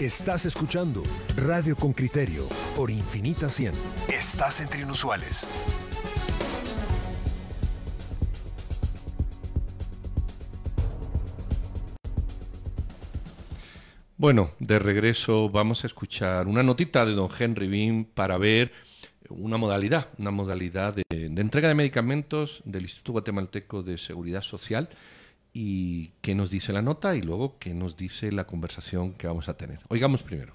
Estás escuchando Radio con Criterio por Infinita 100. Estás entre inusuales. Bueno, de regreso vamos a escuchar una notita de don Henry Bean para ver una modalidad, una modalidad de, de entrega de medicamentos del Instituto Guatemalteco de Seguridad Social y qué nos dice la nota y luego qué nos dice la conversación que vamos a tener. Oigamos primero.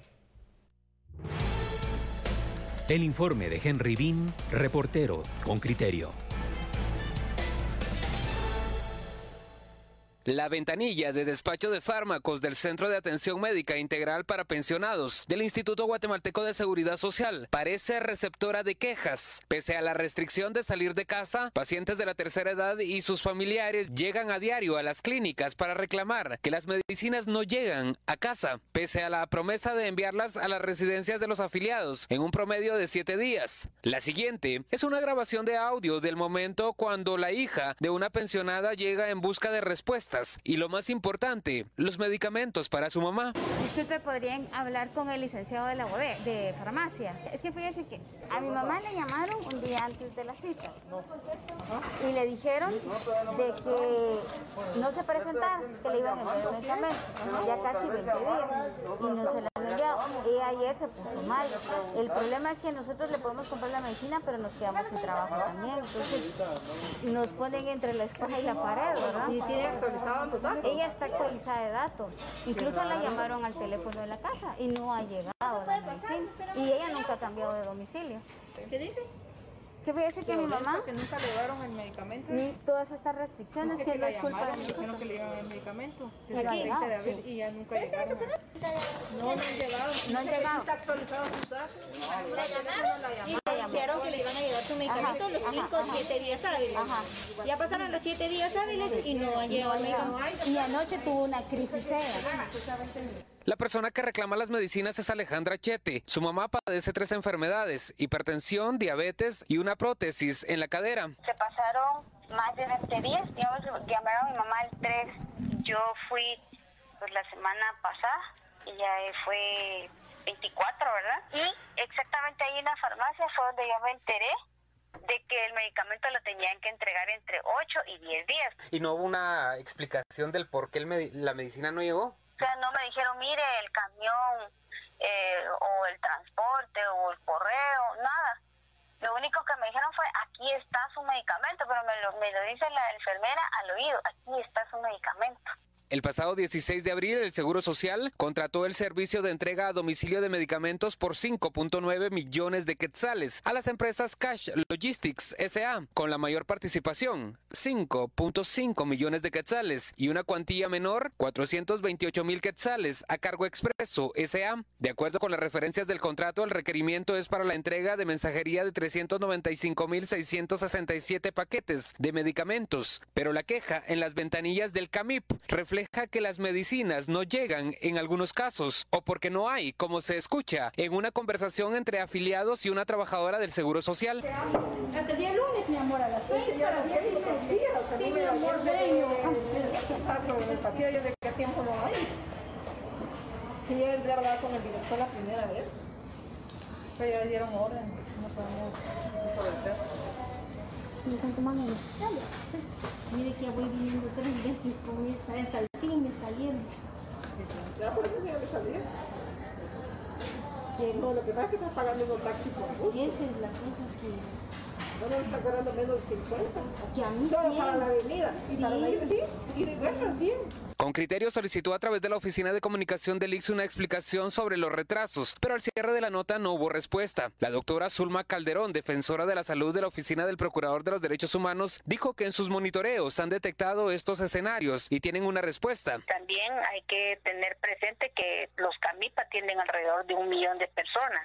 El informe de Henry Bean, reportero con criterio. La ventanilla de despacho de fármacos del Centro de Atención Médica Integral para Pensionados del Instituto Guatemalteco de Seguridad Social parece receptora de quejas. Pese a la restricción de salir de casa, pacientes de la tercera edad y sus familiares llegan a diario a las clínicas para reclamar que las medicinas no llegan a casa, pese a la promesa de enviarlas a las residencias de los afiliados en un promedio de siete días. La siguiente es una grabación de audio del momento cuando la hija de una pensionada llega en busca de respuesta y lo más importante, los medicamentos para su mamá. Disculpe, ¿podrían hablar con el licenciado de la bodega, de farmacia? Es que fíjese que a mi mamá le llamaron un día antes de la cita y le dijeron de que no se presentara, que le iban a enviar el medicamento. Ya casi 20 días y no se la han enviado. Y ayer se puso mal. El problema es que nosotros le podemos comprar la medicina, pero nos quedamos sin trabajo también. Entonces nos ponen entre la espada y la pared, ¿verdad? ¿Y tiene ella está actualizada de datos. Incluso la llamaron al teléfono de la casa y no ha llegado la medicina. Y ella nunca ha cambiado de domicilio. ¿Qué dice? ¿Qué voy a decir que mi mamá? Que nunca le llevaron el medicamento. Ni todas estas restricciones que, que no es culpa de dijeron que le llevaban el medicamento. Y Desde no ha el 20 de llegado, abril sí. y ya nunca llegaron. No, no han llegado. No han que llegado. Está actualizado sus datos. La llamaron y le dijeron que le iban a llevar su medicamento Ajá, los ajá, 5 o ajá. 7 días hábiles. Ajá. Ya pasaron los 7 días hábiles y no han llegado el medicamento. Y anoche tuvo una crisis seria. La persona que reclama las medicinas es Alejandra Chete. Su mamá padece tres enfermedades, hipertensión, diabetes y una prótesis en la cadera. se pasaron más de 20 días, digamos, llamaron a mi mamá el 3, yo fui pues la semana pasada y ya fue 24, ¿verdad? Y exactamente ahí en la farmacia fue donde yo me enteré de que el medicamento lo tenían que entregar entre 8 y 10 días. ¿Y no hubo una explicación del por qué la medicina no llegó? Sea, no me dijeron, mire, el camión eh, o el transporte o el correo, nada. Lo único que me dijeron fue, aquí está su medicamento, pero me lo, me lo dice la enfermera al oído, aquí está su medicamento. El pasado 16 de abril, el Seguro Social contrató el servicio de entrega a domicilio de medicamentos por 5.9 millones de quetzales a las empresas Cash Logistics SA, con la mayor participación, 5.5 millones de quetzales, y una cuantía menor, 428 mil quetzales, a cargo Expreso SA. De acuerdo con las referencias del contrato, el requerimiento es para la entrega de mensajería de 395 mil 667 paquetes de medicamentos, pero la queja en las ventanillas del CAMIP refleja que las medicinas no llegan en algunos casos o porque no hay, como se escucha en una conversación entre afiliados y una trabajadora del Seguro Social. Hasta el día lunes, mi amor, a las 6 para 10 y los días. Sí, mi amor, bello. De qué tiempo no hay. Sí, yo entré a hablar con el director la primera vez. Pero ya le dieron orden. No podemos están tomando los Mire que ya voy viniendo tres veces con esta, hasta el fin me salieron. Ya por eso ya me salí. No, lo que pasa es que estás pagando un taxi por bus. Y esa es la cosa que, No nos está cobrando menos de 50. que a mí Solo sí. para la avenida. Y para la ida, sí. Y de vuelta, sí. Con criterio solicitó a través de la Oficina de Comunicación del IX una explicación sobre los retrasos, pero al cierre de la nota no hubo respuesta. La doctora Zulma Calderón, defensora de la salud de la Oficina del Procurador de los Derechos Humanos, dijo que en sus monitoreos han detectado estos escenarios y tienen una respuesta. También hay que tener presente que los CAMIP atienden alrededor de un millón de personas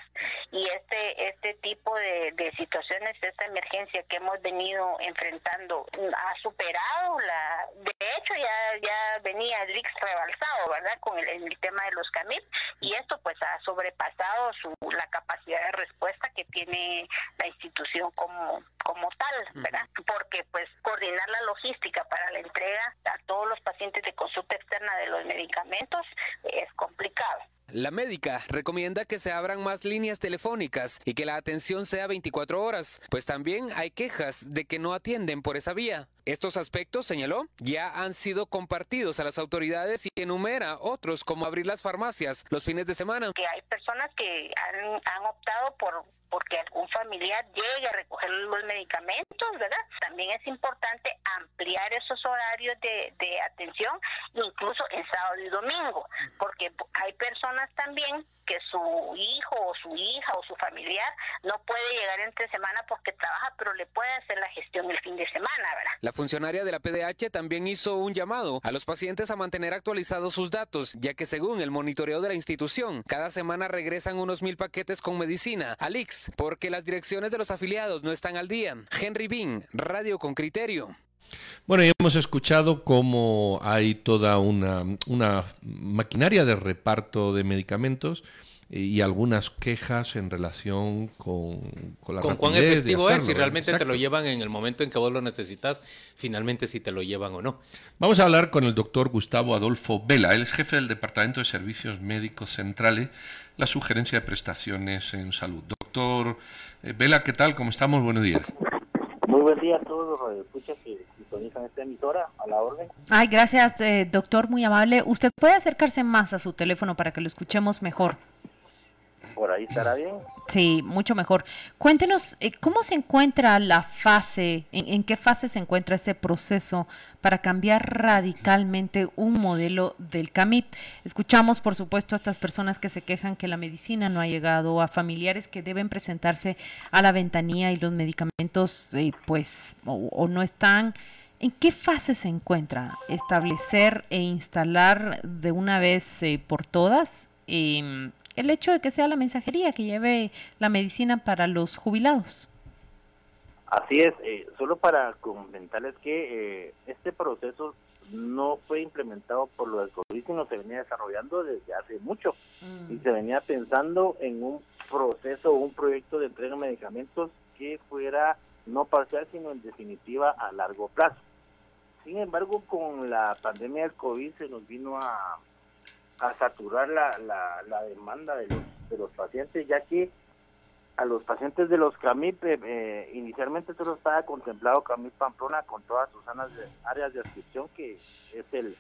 y este este tipo de, de situaciones, esta emergencia que hemos venido enfrentando ha superado la, de hecho ya ya venía el RIX rebalsado, ¿verdad? Con el, el tema de los CAMIP y esto pues ha sobrepasado su la capacidad de respuesta que tiene la institución como como tal, ¿verdad? Porque pues coordinar la logística para la entrega a todos los pacientes de consulta externa de los medicamentos es complicado. La médica recomienda que se abran más líneas telefónicas y que la atención sea 24 horas, pues también hay quejas de que no atienden por esa vía. Estos aspectos, señaló, ya han sido compartidos a las autoridades y enumera otros como abrir las farmacias los fines de semana. Que hay personas que han, han optado por porque algún familiar llegue a recoger los medicamentos, ¿verdad? También es importante ampliar esos horarios de, atención, incluso en sábado y domingo, porque hay personas también que su hijo o su hija o su familiar no puede llegar entre semana porque trabaja, pero le puede hacer la gestión el fin de semana, ¿verdad? La funcionaria de la PDH también hizo un llamado a los pacientes a mantener actualizados sus datos, ya que según el monitoreo de la institución, cada semana regresan unos mil paquetes con medicina al Porque las direcciones de los afiliados no están al día. Henry Bean, Radio con Criterio. Bueno, hemos escuchado cómo hay toda una maquinaria de reparto de medicamentos y algunas quejas en relación con, con la con cuán efectivo es, si realmente Exacto. te lo llevan en el momento en que vos lo necesitas, finalmente si te lo llevan o no. Vamos a hablar con el doctor Gustavo Adolfo Vela, él es jefe del Departamento de Servicios Médicos Centrales, la sugerencia de prestaciones en salud. Doctor eh, Vela, ¿qué tal? ¿Cómo estamos? Buenos días. Muy buen día a todos los escuchas que sintonizan esta emisora, a la orden. Ay, gracias, eh, doctor, muy amable. ¿Usted puede acercarse más a su teléfono para que lo escuchemos mejor? Por ahí estará bien. Sí, mucho mejor. Cuéntenos, eh, ¿cómo se encuentra la fase, en, qué fase se encuentra ese proceso para cambiar radicalmente un modelo del CAMIP? Escuchamos, por supuesto, a estas personas que se quejan que la medicina no ha llegado, a familiares que deben presentarse a la ventanilla y los medicamentos, eh, pues, o, no están. ¿En qué fase se encuentra establecer e instalar de una vez eh, por todas eh, el hecho de que sea la mensajería que lleve la medicina para los jubilados. Así es, eh, solo para comentarles que eh, este proceso no fue implementado por lo del COVID, sino se venía desarrollando desde hace mucho mm. y se venía pensando en un proceso o un proyecto de entrega de medicamentos que fuera no parcial, sino en definitiva a largo plazo. Sin embargo, con la pandemia del COVID se nos vino a a saturar la, la, la, demanda de los, de los pacientes, ya que a los pacientes de los CAMIP, eh, eh, inicialmente solo estaba contemplado CAMIP Pamplona con todas sus áreas de adscripción, que es el,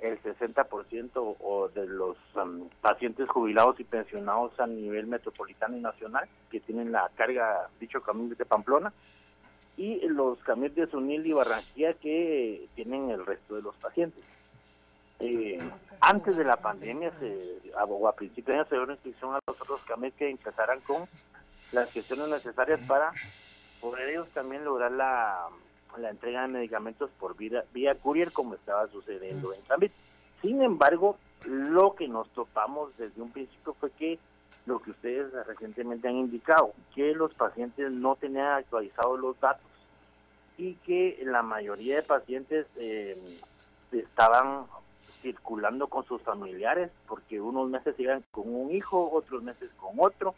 el 60% o de los um, pacientes jubilados y pensionados a nivel metropolitano y nacional, que tienen la carga, dicho CAMIP de Pamplona, y los CAMIP de Sunil y Barranquilla, que tienen el resto de los pacientes. Eh, antes de la pandemia, se, a, a principios de año se dio una instrucción a los otros CAMES que empezaran con las gestiones necesarias para poder ellos también lograr la, la entrega de medicamentos por vía, vía courier como estaba sucediendo en Zambit. Sin embargo, lo que nos topamos desde un principio fue que lo que ustedes recientemente han indicado, que los pacientes no tenían actualizados los datos y que la mayoría de pacientes eh, estaban circulando con sus familiares, porque unos meses iban con un hijo, otros meses con otro,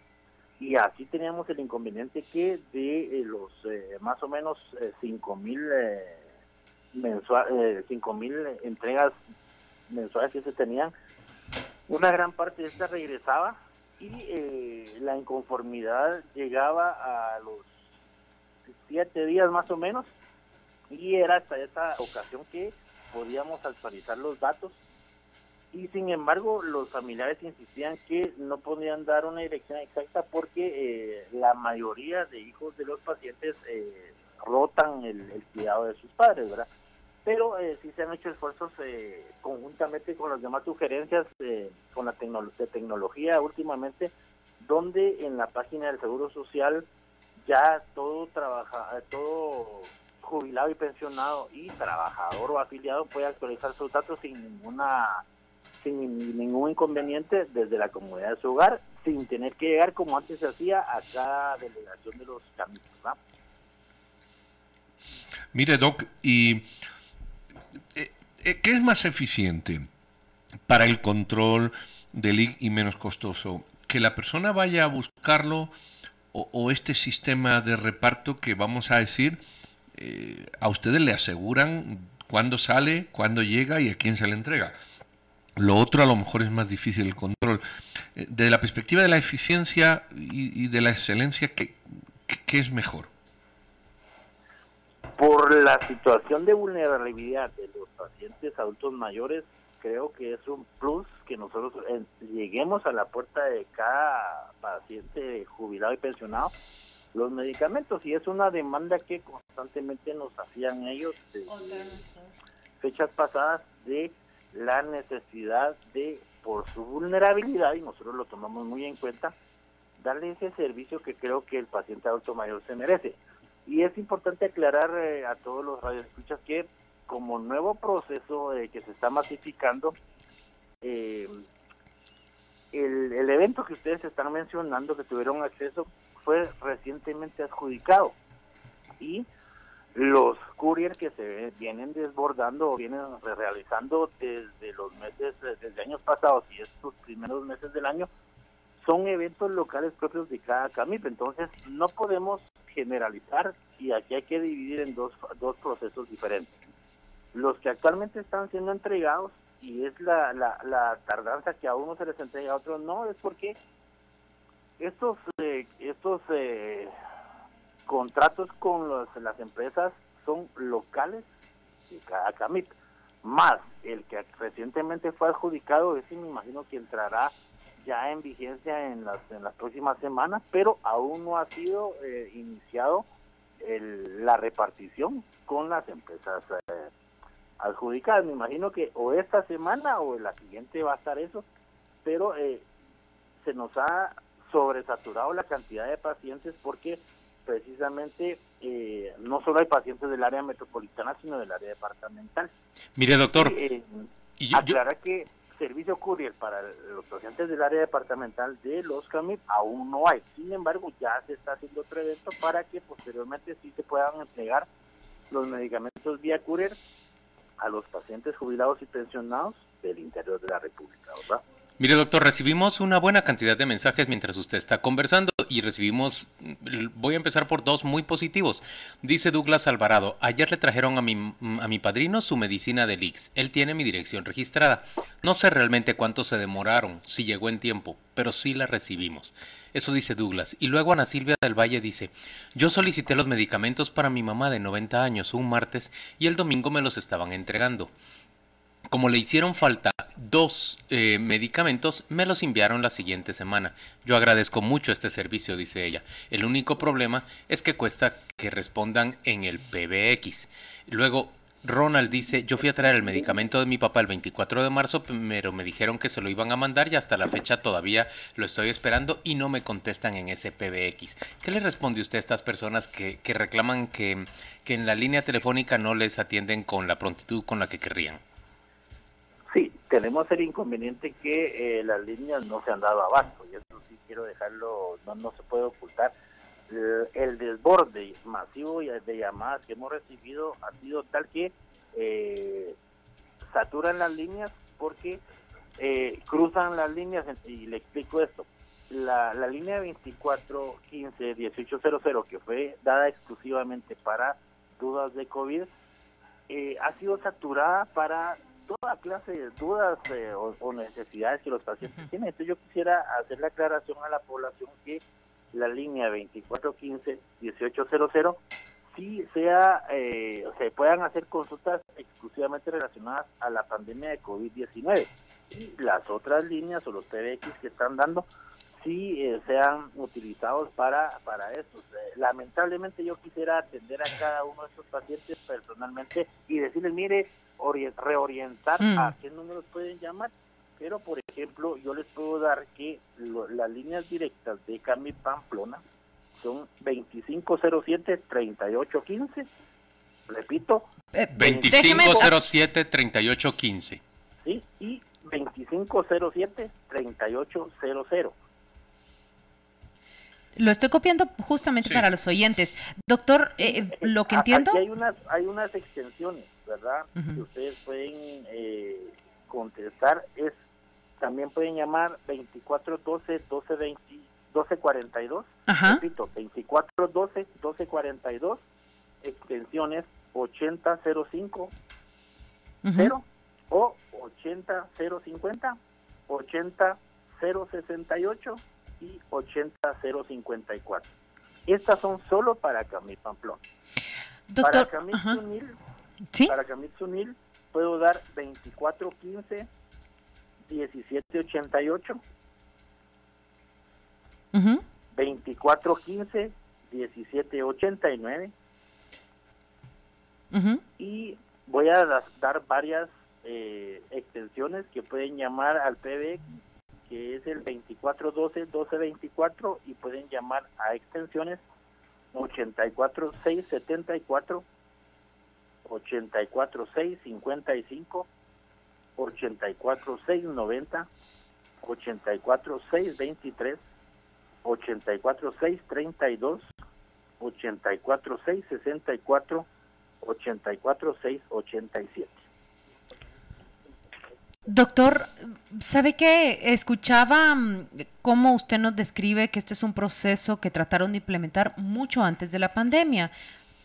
y así teníamos el inconveniente que de eh, los eh, más o menos eh, cinco mil eh, mensual, cinco entregas mensuales que se tenían, una gran parte de esta regresaba y la inconformidad llegaba a los siete días más o menos y era hasta esa ocasión que podíamos actualizar los datos y sin embargo los familiares insistían que no podían dar una dirección exacta porque eh, la mayoría de hijos de los pacientes eh, rotan el, cuidado de sus padres, ¿verdad? Pero eh, sí se han hecho esfuerzos eh, conjuntamente con las demás sugerencias eh, con la de tecnología últimamente, donde en la página del Seguro Social ya todo trabaja, todo jubilado y pensionado y trabajador o afiliado puede actualizar sus datos sin ninguna sin ningún inconveniente desde la comunidad de su hogar, sin tener que llegar como antes se hacía a cada delegación de los caminos. ¿no? Mire, Doc, ¿y eh, qué es más eficiente para el control del IC y menos costoso? ¿Que la persona vaya a buscarlo o, o este sistema de reparto que vamos a decir eh, a ustedes le aseguran cuándo sale, cuándo llega y a quién se le entrega. Lo otro a lo mejor es más difícil el control. Eh, desde la perspectiva de la eficiencia y, de la excelencia, ¿qué, ¿qué, es mejor? Por la situación de vulnerabilidad de los pacientes adultos mayores, creo que es un plus que nosotros eh, lleguemos a la puerta de cada paciente jubilado y pensionado los medicamentos y es una demanda que constantemente nos hacían ellos de fechas pasadas de la necesidad de, por su vulnerabilidad, y nosotros lo tomamos muy en cuenta, darle ese servicio que creo que el paciente adulto mayor se merece. Y es importante aclarar eh, a todos los radioescuchas que como nuevo proceso eh, que se está masificando, eh, el, el evento que ustedes están mencionando, que tuvieron acceso, fue recientemente adjudicado. Y los couriers que se vienen desbordando o vienen realizando desde los meses, desde años pasados y estos primeros meses del año, son eventos locales propios de cada CAMIP. Entonces, no podemos generalizar y aquí hay que dividir en dos, dos procesos diferentes. Los que actualmente están siendo entregados y es la, la, la tardanza que a uno se les entrega a otros no, es porque estos, eh, estos eh, contratos con las empresas son locales de cada CAMIP, más el que recientemente fue adjudicado, ese me imagino que entrará ya en vigencia en las, en las próximas semanas, pero aún no ha sido eh, iniciado la repartición con las empresas eh, adjudicadas. Me imagino que o esta semana o la siguiente va a estar eso, pero eh, se nos ha sobresaturado la cantidad de pacientes porque precisamente eh, no solo hay pacientes del área metropolitana, sino del área departamental. Mire, doctor. Eh, aclara que servicio courier para los pacientes del área departamental de los CAMIP aún no hay. Sin embargo, ya se está haciendo otro evento para que posteriormente sí se puedan entregar los medicamentos vía courier a los pacientes jubilados y pensionados del interior de la República, ¿verdad? Mire, doctor, recibimos una buena cantidad de mensajes mientras usted está conversando y recibimos, voy a empezar por dos muy positivos. Dice Douglas Alvarado, ayer le trajeron a mi, a mi padrino su medicina de Lix. Él tiene mi dirección registrada. No sé realmente cuánto se demoraron, si llegó en tiempo, pero sí la recibimos. Eso dice Douglas. Y luego Ana Silvia del Valle dice, yo solicité los medicamentos para mi mamá de 90 años un martes y el domingo me los estaban entregando. Como le hicieron falta dos eh, medicamentos, me los enviaron la siguiente semana. Yo agradezco mucho este servicio, dice ella. El único problema es que cuesta que respondan en el PBX. Luego, Ronald dice, yo fui a traer el medicamento de mi papá el 24 de marzo, pero me dijeron que se lo iban a mandar y hasta la fecha todavía lo estoy esperando y no me contestan en ese PBX. ¿Qué le responde usted a estas personas que, que reclaman que, que en la línea telefónica no les atienden con la prontitud con la que querrían? Tenemos el inconveniente que eh, las líneas no se han dado abasto, y eso sí quiero dejarlo, no, no se puede ocultar. El, desborde masivo de llamadas que hemos recibido ha sido tal que eh, saturan las líneas porque eh, cruzan las líneas, y le explico esto. La, la línea 2415-1800, que fue dada exclusivamente para dudas de COVID, ha sido saturada para toda clase de dudas eh, o, necesidades que los pacientes tienen. Entonces yo quisiera hacer la aclaración a la población que la línea 2415-1800 sí sea, eh, o se puedan hacer consultas exclusivamente relacionadas a la pandemia de COVID-19. Y las otras líneas o los PBX que están dando sí eh, sean utilizados para, para eso. lamentablemente yo quisiera atender a cada uno de estos pacientes personalmente y decirles, mire, reorientar mm. a qué números pueden llamar. Pero, por ejemplo, yo les puedo dar que las líneas directas de Cami Pamplona son 2507-3815. Repito. 2507-3815. Eh, sí, y 2507-3800. Lo estoy copiando justamente para los oyentes. Doctor, eh, eh, lo que entiendo... Aquí hay unas, hay unas extensiones, ¿verdad? Que ustedes pueden eh, contestar. Es También pueden llamar 2412 1220 1242. Repito, 2412 1242, extensiones 8005 0 o 80050, 80068 y 80054. Estas son solo para Camil Pamplona. para Camil Sunil, para Camil Sunil puedo dar 2415 1788 2415 1789 y voy a dar varias eh, extensiones que pueden llamar al PBX que es el 2412-1224 y pueden llamar a extensiones 84674, 84655, 84690, 84623, 84632, 84664, 84687. Doctor, ¿sabe que escuchaba mm, cómo usted nos describe que este es un proceso que trataron de implementar mucho antes de la pandemia?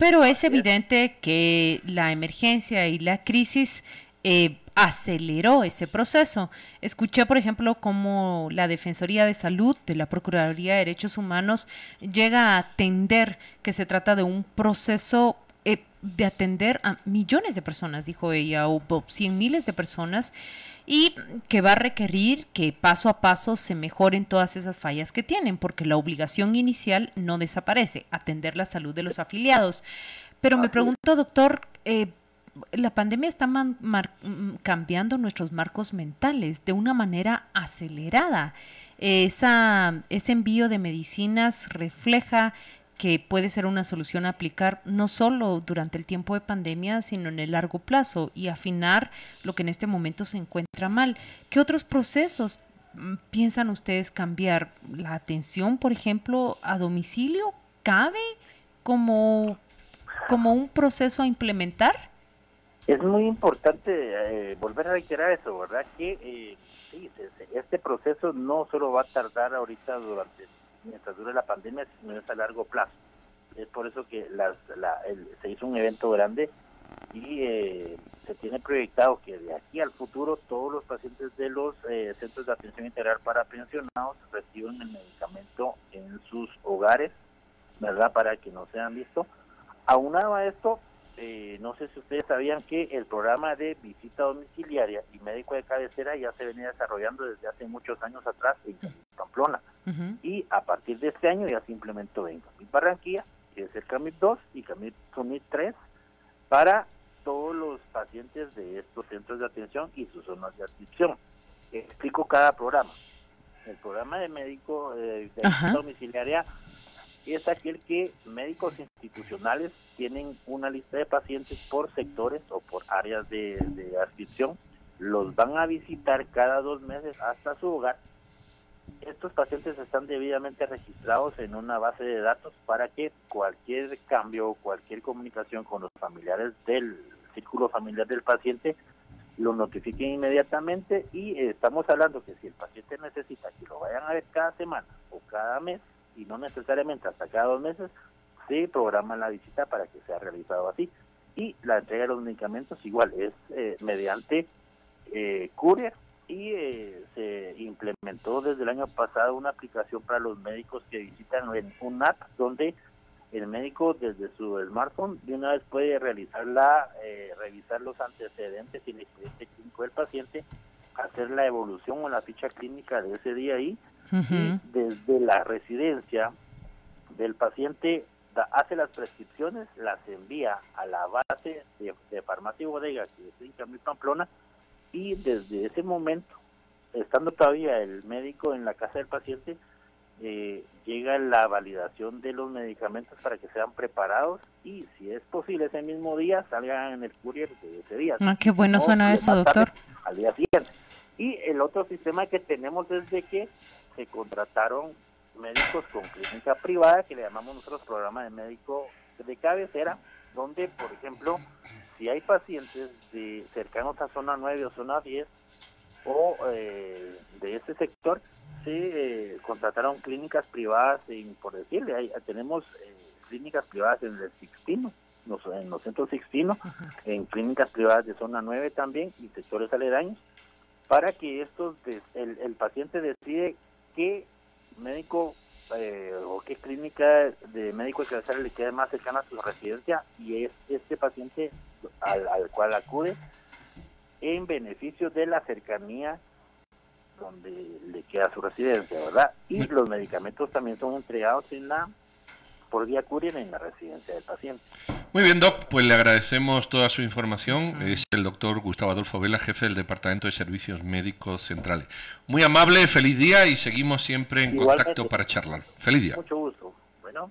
Pero es evidente que la emergencia y la crisis eh, aceleró ese proceso. Escuché, por ejemplo, cómo la Defensoría de Salud de la Procuraduría de Derechos Humanos llega a atender que se trata de un proceso eh, de atender a millones de personas, dijo ella, o cien miles de personas y que va a requerir que paso a paso se mejoren todas esas fallas que tienen, porque la obligación inicial no desaparece, atender la salud de los afiliados. Pero me pregunto, doctor, eh, la pandemia está cambiando nuestros marcos mentales de una manera acelerada. Esa, ese envío de medicinas refleja que puede ser una solución a aplicar no solo durante el tiempo de pandemia, sino en el largo plazo y afinar lo que en este momento se encuentra mal. ¿Qué otros procesos mm, piensan ustedes cambiar? ¿La atención, por ejemplo, a domicilio cabe como, como un proceso a implementar? Es muy importante eh, volver a reiterar eso, ¿verdad? Que eh, este proceso no solo va a tardar ahorita durante mientras dure la pandemia, sino es a largo plazo. Es por eso que las, se hizo un evento grande y eh, se tiene proyectado que de aquí al futuro todos los pacientes de los eh, centros de atención integral para pensionados reciban el medicamento en sus hogares, ¿verdad? Para que no sean visto. Aunado a esto, eh, no sé si ustedes sabían que el programa de visita domiciliaria y médico de cabecera ya se venía desarrollando desde hace muchos años atrás en Pamplona. Y a partir de este año ya se implementó en Camip Barranquilla, que es el Camip 2 y Camip Summit 3, para todos los pacientes de estos centros de atención y sus zonas de adscripción. Explico cada programa. El programa de médico eh, de domiciliaria es aquel que médicos institucionales tienen una lista de pacientes por sectores o por áreas de, de adscripción, los van a visitar cada dos meses hasta su hogar. Estos pacientes están debidamente registrados en una base de datos para que cualquier cambio o cualquier comunicación con los familiares del círculo familiar del paciente lo notifiquen inmediatamente y estamos hablando que si el paciente necesita que lo vayan a ver cada semana o cada mes, y no necesariamente hasta cada dos meses, se programa la visita para que sea realizado así. Y la entrega de los medicamentos igual es eh, mediante eh, courier y eh, se implementó desde el año pasado una aplicación para los médicos que visitan en un app donde el médico desde su smartphone de una vez puede realizar la, eh, revisar los antecedentes y el expediente clínico del paciente, hacer la evolución o la ficha clínica de ese día ahí. Desde la residencia del paciente hace las prescripciones, las envía a la base de, farmacia y bodega que es en Camil Pamplona y desde ese momento, estando todavía el médico en la casa del paciente, eh, llega la validación de los medicamentos para que sean preparados y si es posible ese mismo día salgan en el courier de ese día. Ah, qué bueno suena eso, doctor. Al día siguiente. Y el otro sistema que tenemos es de que se contrataron médicos con clínica privada, que le llamamos nosotros programa de médico de cabecera, donde, por ejemplo, si hay pacientes de cercanos a zona 9 o zona 10 o eh, de ese sector, se eh, contrataron clínicas privadas, por decirle, hay, tenemos eh, clínicas privadas en el Sixtino, los, en los centros Sixtino, en clínicas privadas de zona 9 también y sectores aledaños, para que estos, el, el paciente decide qué médico eh, o qué clínica de médico de le quede más cercana a su residencia y es este paciente al, al cual acude en beneficio de la cercanía donde le queda su residencia, ¿verdad? Y los medicamentos también son entregados en la por vía courier en la residencia del paciente. Muy bien, Doc, pues le agradecemos toda su información. Es el doctor Gustavo Adolfo Vela, jefe del Departamento de Servicios Médicos Centrales. Muy amable, feliz día y seguimos siempre en contacto para charlar. Feliz día. Mucho gusto. Bueno.